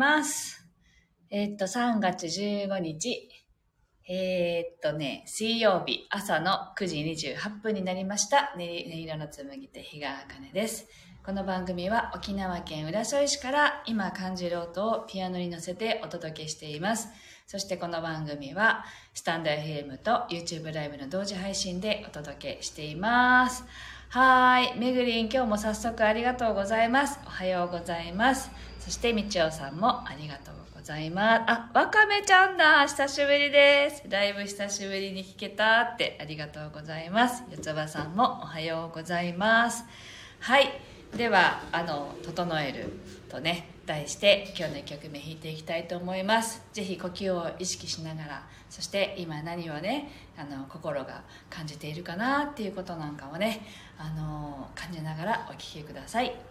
ます。えーっと、3月15日、えーっとね、水曜日朝の9時28分になりました。ね音色の紡ぎ手、日川茜です。この番組は沖縄県浦添市から今感じる音をピアノに乗せてお届けしています。そしてこの番組はスタンド FM と YouTube ライブの同時配信でお届けしています。はーい。めぐりん、今日も早速ありがとうございます。おはようございます。そして、みちおさんもありがとうございます。あ、わかめちゃんだ。久しぶりです。ライブ久しぶりに聞けたってありがとうございます。よつばさんもおはようございます。はい。では、あの、整えるとね、題して今日の1曲目弾いていきたいと思います。ぜひ呼吸を意識しながら、そして今何をね、あの、心が感じているかなっていうことなんかをね、あの、感じながらお聴きください。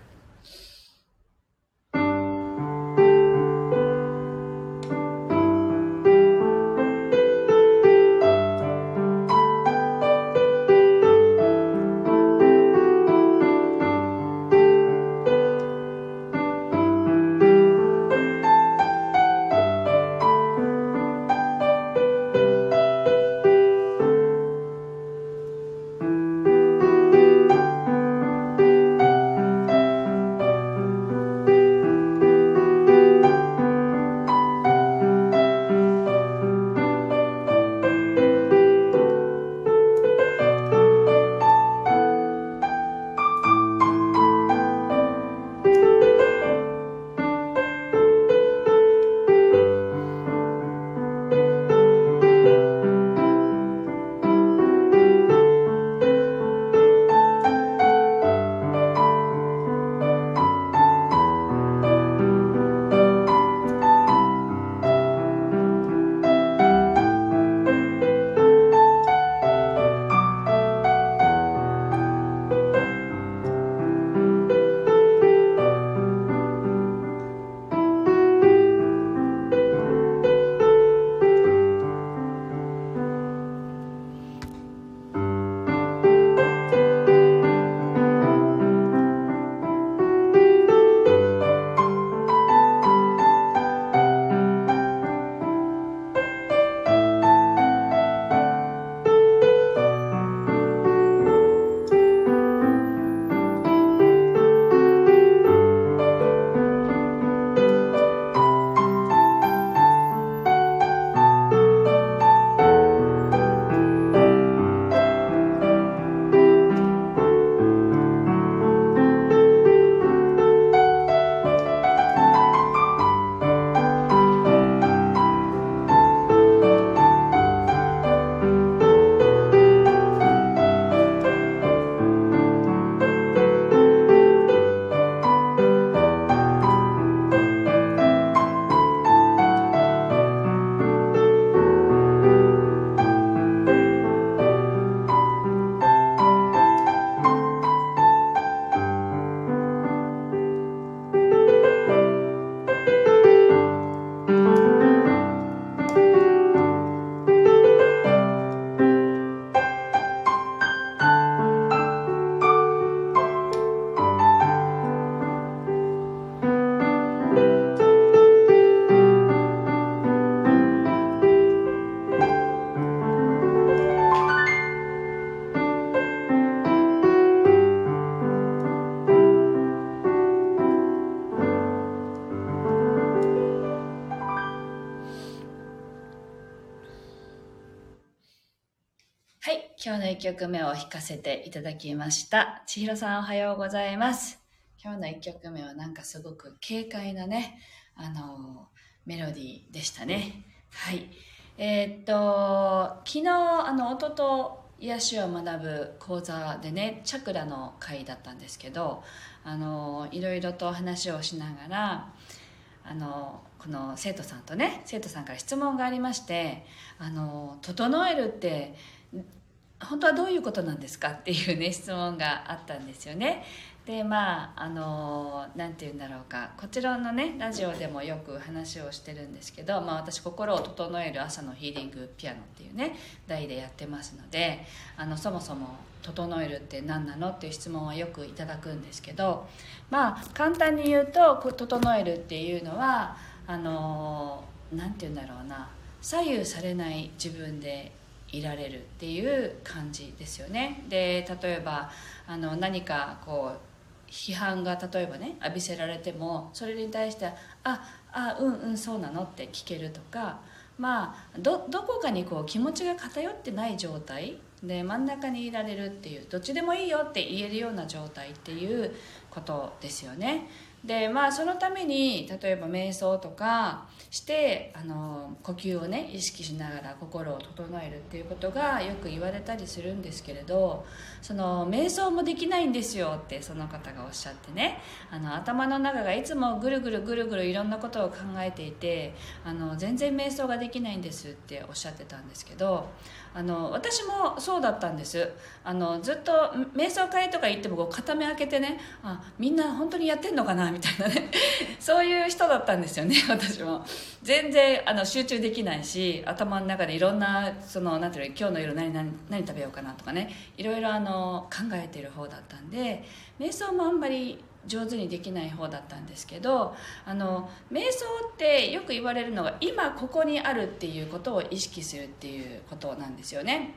今日の1曲目を弾かせていただきました。千尋さんおはようございます。今日の1曲目はなんかすごく軽快なね、あの、メロディーでしたね。はい。えーっと、昨日、あの、音と癒しを学ぶ講座でね、チャクラの会だったんですけど、あの、いろいろと話をしながら、あのこの生徒さんとね生徒さんから質問がありまして「あの整えるって本当はどういうことなんですか?」っていうね 質問があったんですよね。でまああのなんて言うんだろうかこちらのねラジオでもよく話をしてるんですけど、まあ、私心を整える朝のヒーリングピアノっていうね題でやってますのであのそもそも整えるって何なのっていう質問はよくいただくんですけどまあ簡単に言うと整えるっていうのはあの何て言うんだろうな左右されない自分でいられるっていう感じですよねで例えばあの何かこう批判が例えばね浴びせられてもそれに対して「ああうんうんそうなの?」って聞けるとかまあどこかにこう気持ちが偏ってない状態で真ん中にいられるっていうどっちでもいいよって言えるような状態っていうことですよねでまあそのために例えば瞑想とかしてあの呼吸をね意識しながら心を整えるっていうことがよく言われたりするんですけれどその瞑想もできないんですよってその方がおっしゃってね。あの頭の中がいつもぐるぐるぐるぐるいろんなことを考えていてあの全然瞑想ができないんですっておっしゃってたんですけどあの私もそうだったんです。あのずっと瞑想会とか行ってもこう片目開けてねあみんな本当にやってんのかなみたいなね。そういう人だったんですよね私も。全然あの集中できないし頭の中でいろんなそのなんていうの今日の夜何何何食べようかなとかねいろいろあの考えてる方だったんで瞑想もあんまり上手にできない方だったんですけどあの瞑想ってよく言われるのが今ここにあるっていうことを意識するっていうことなんですよね。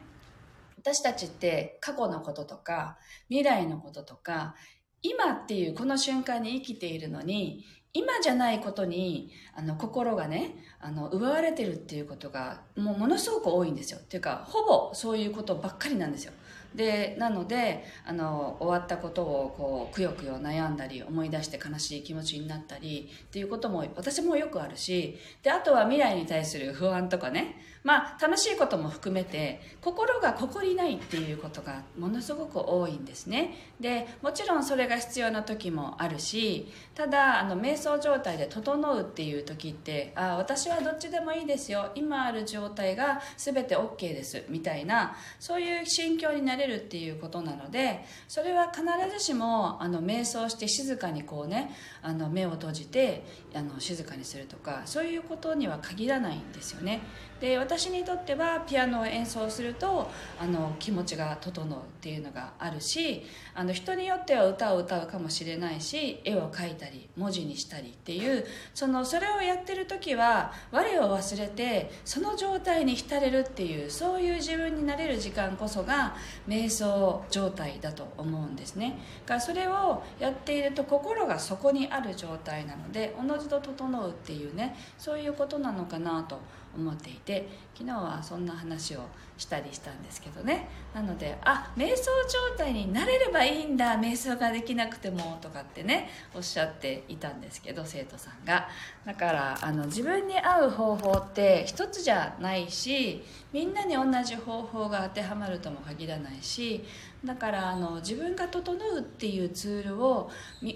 私たちって過去のこととか未来のこととか今っていうこの瞬間に生きているのに今じゃないことにあの心がねあの奪われてるっていうことがもうものすごく多いんですよ。っていうかほぼそういうことばっかりなんですよ。でなのであの終わったことをこうくよくよ悩んだり思い出して悲しい気持ちになったりっていうことも私もよくあるしであとは未来に対する不安とかね。まあ楽しいことも含めて心がここにないっていうことがものすごく多いんですね。でもちろんそれが必要な時もあるしただあの瞑想状態で整うっていう時ってあ私はどっちでもいいですよ。今ある状態が全て OK です。みたいなそういう心境になれるっていうことなのでそれは必ずしもあの瞑想して静かにこうねあの目を閉じてあの静かにするとかそういうことには限らないんですよね。で私にとってはピアノを演奏するとあの気持ちが整うっていうのがあるしあの人によっては歌を歌うかもしれないし絵を描いたり文字にしたりっていうそのそれをやってる時は我を忘れてその状態に浸れるっていうそういう自分になれる時間こそが瞑想状態だと思うんですね。だからそれをやっていると心がそこにある状態なのでおのずと整うっていうねそういうことなのかなと思思っていて昨日はそんな話をしたりしたんですけどね。なのであ瞑想状態になれればいいんだ瞑想ができなくてもとかってねおっしゃっていたんですけど生徒さんが。だからあの自分に合う方法って一つじゃないしみんなに同じ方法が当てはまるとも限らないしだからあの自分が整うっていうツールを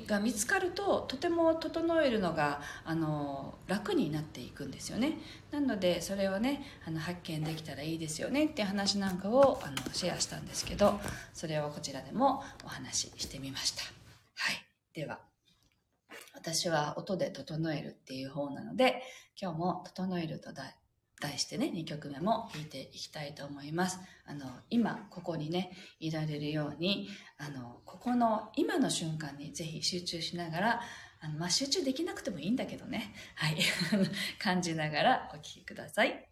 が見つかるととても整えるのがあの楽になっていくんですよね。なのでそれをねあの発見できたらいいですよね。っていう話なんかをあのシェアしたんですけどそれをこちらでもお話ししてみましたはいでは私は音で整えるっていう方なので今日も「整える」と題してね、2曲目も弾いていきたいと思います。あの、今、ここにね、いられるように、あの、ここの今の瞬間にぜひ集中しながら、あの、まあ、集中できなくてもいいんだけどね、はい、感じながらお聴きください。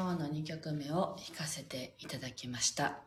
今日の2曲目を弾かせていただきました。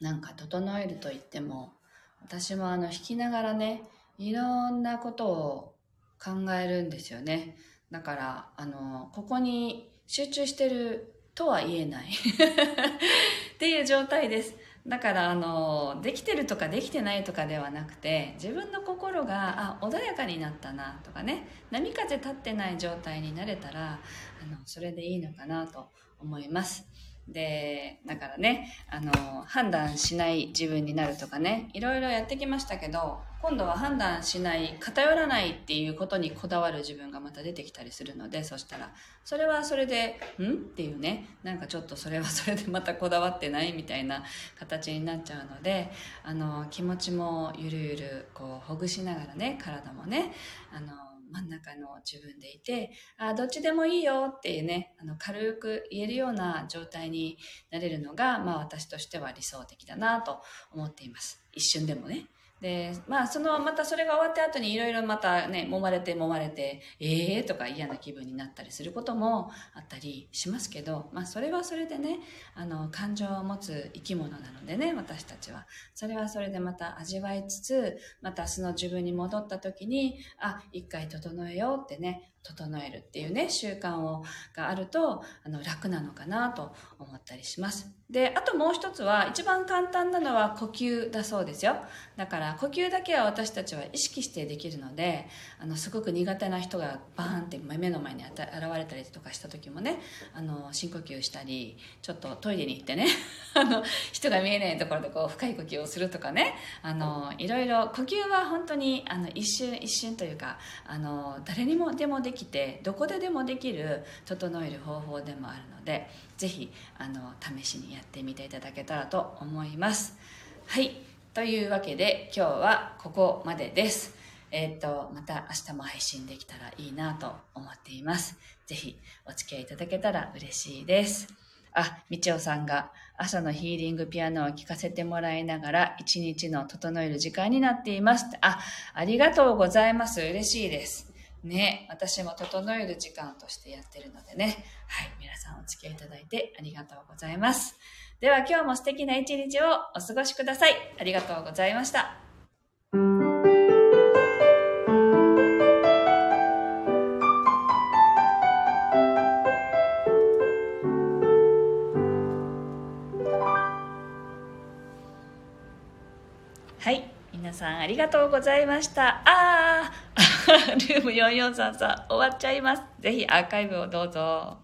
なんか整えると言っても私もあの弾きながらねいろんなことを考えるんですよね。だからあのここに集中してるとは言えない。っていう状態です。だからあのできてるとかできてないとかではなくて自分の心があ穏やかになったなとかね波風立ってない状態になれたらあのそれでいいのかなと思います。でだからねあの判断しない自分になるとかねいろいろやってきましたけど今度は判断しない偏らないっていうことにこだわる自分がまた出てきたりするのでそしたらそれはそれで「ん?」っていうねなんかちょっとそれはそれで またこだわってないみたいな形になっちゃうのであの気持ちもゆるゆるこうほぐしながらね体もねあの真ん中の自分でいて、あどっちでもいいよっていうね、あの軽く言えるような状態になれるのが、まあ私としては理想的だなと思っています。一瞬でもね。で、まあ、その、またそれが終わった後にいろいろまたね、揉まれて揉まれて、ええー、とか嫌な気分になったりすることもあったりしますけど、まあ、それはそれでね、あの、感情を持つ生き物なのでね、私たちは。それはそれでまた味わいつつ、また素の自分に戻った時に、あ、一回整えようってね、整えるっていうね、習慣を、があると、あの、楽なのかなと思ったりします。で、あともう一つは、一番簡単なのは呼吸だそうですよ。だから、呼吸だけは私たちは意識してできるので、あの、すごく苦手な人がバーンって目の前に現れたりとかした時もね、あの、深呼吸したり、ちょっとトイレに行ってね、あの、人が見えないところでこう、深い呼吸をするとかね、あの、いろいろ、呼吸は本当に、あの、一瞬一瞬というか、あの、誰にもでもでききてどこででもできる整える方法でもあるので是非あの試しにやってみていただけたらと思いますはいというわけで今日はここまでですえっ、ー、とまた明日も配信できたらいいなと思っています是非お付き合いいただけたら嬉しいですあ、みちおさんが朝のヒーリングピアノを聴かせてもらいながら一日の整える時間になっています。あ、ありがとうございます。嬉しいです。ね、私も整える時間としてやってるのでね。はい、皆さんお付き合いいただいてありがとうございます。では今日も素敵な一日をお過ごしください。ありがとうございました。はい。皆さんありがとうございました。あールーム4433終わっちゃいます。ぜひアーカイブをどうぞ。